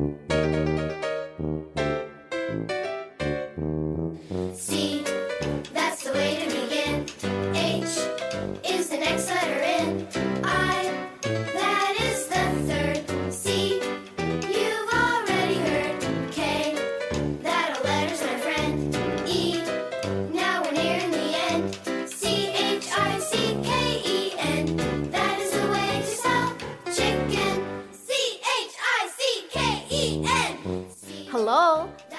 Música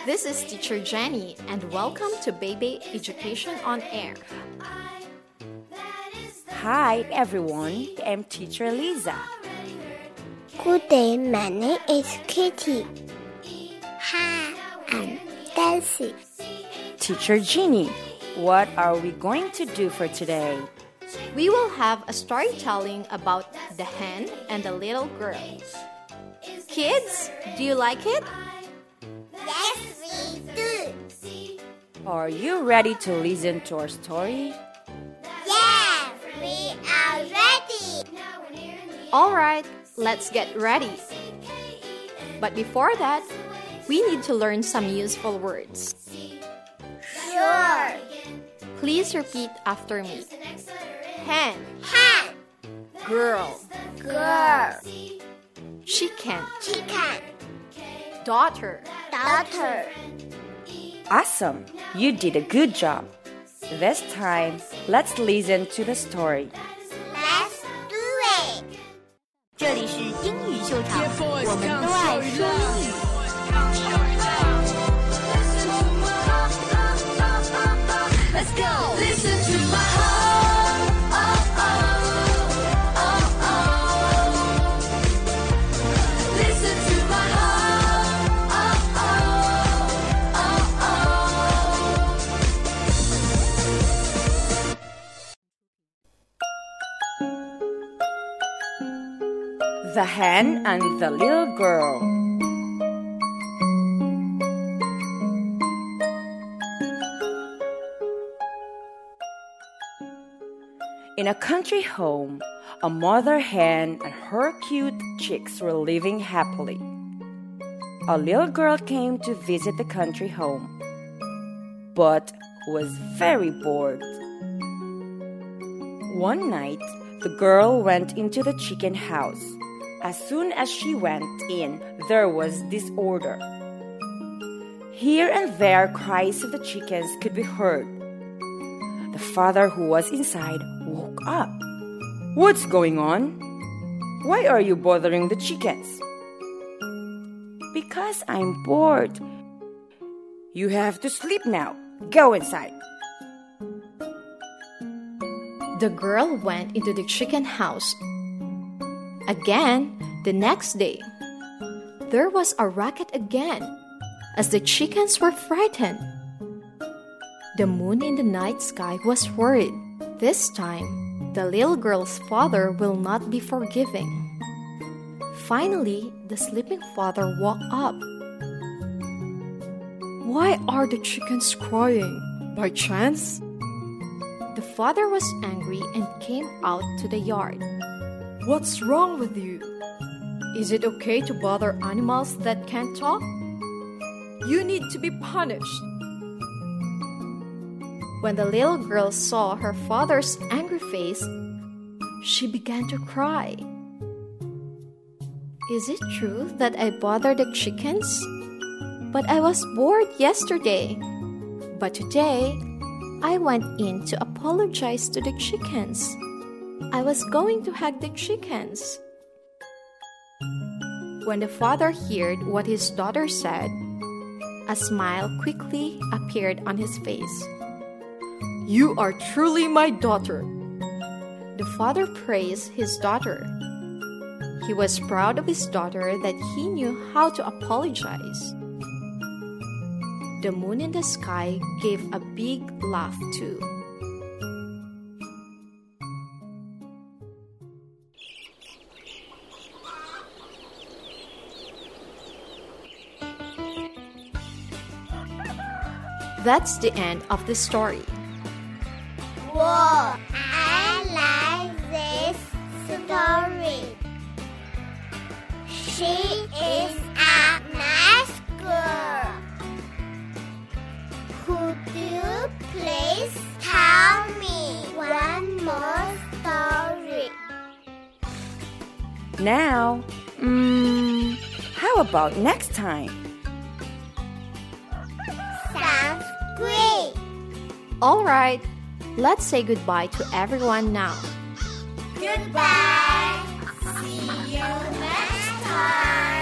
this is Teacher Jenny, and welcome to Baby Education on Air. Hi everyone, I'm Teacher Liza. Good day, my name is Kitty. Hi, I'm Daisy. Teacher Jenny, what are we going to do for today? We will have a storytelling about the hen and the little girl. Kids, do you like it? Yes, we do. Are you ready to listen to our story? Yes, we are ready. All right, let's get ready. But before that, we need to learn some useful words. Sure. Please repeat after me. Hen, Hen, girl, girl, chicken, chicken, daughter, daughter. Awesome! You did a good job. This time, let's listen to the story. Let's do it. 这里是英语秀场，我们都爱说英语。 Let's go. The Hen and the Little Girl. In a country home, a mother hen and her cute chicks were living happily. A little girl came to visit the country home, but was very bored. One night, the girl went into the chicken house. As soon as she went in, there was disorder. Here and there, cries of the chickens could be heard. The father, who was inside, woke up. What's going on? Why are you bothering the chickens? Because I'm bored. You have to sleep now. Go inside. The girl went into the chicken house. Again, the next day, there was a racket again as the chickens were frightened. The moon in the night sky was worried. This time, the little girl's father will not be forgiving. Finally, the sleeping father woke up. Why are the chickens crying? By chance? The father was angry and came out to the yard. What's wrong with you? Is it okay to bother animals that can't talk? You need to be punished. When the little girl saw her father's angry face, she began to cry. Is it true that I bothered the chickens? But I was bored yesterday. But today, I went in to apologize to the chickens. I was going to hug the chickens. When the father heard what his daughter said, a smile quickly appeared on his face. You are truly my daughter. The father praised his daughter. He was proud of his daughter that he knew how to apologize. The moon in the sky gave a big laugh too. That's the end of the story. Whoa, I like this story. She is a nice girl. Could you please tell me one more story? Now, um, how about next time? Alright, let's say goodbye to everyone now. Goodbye! See you next time!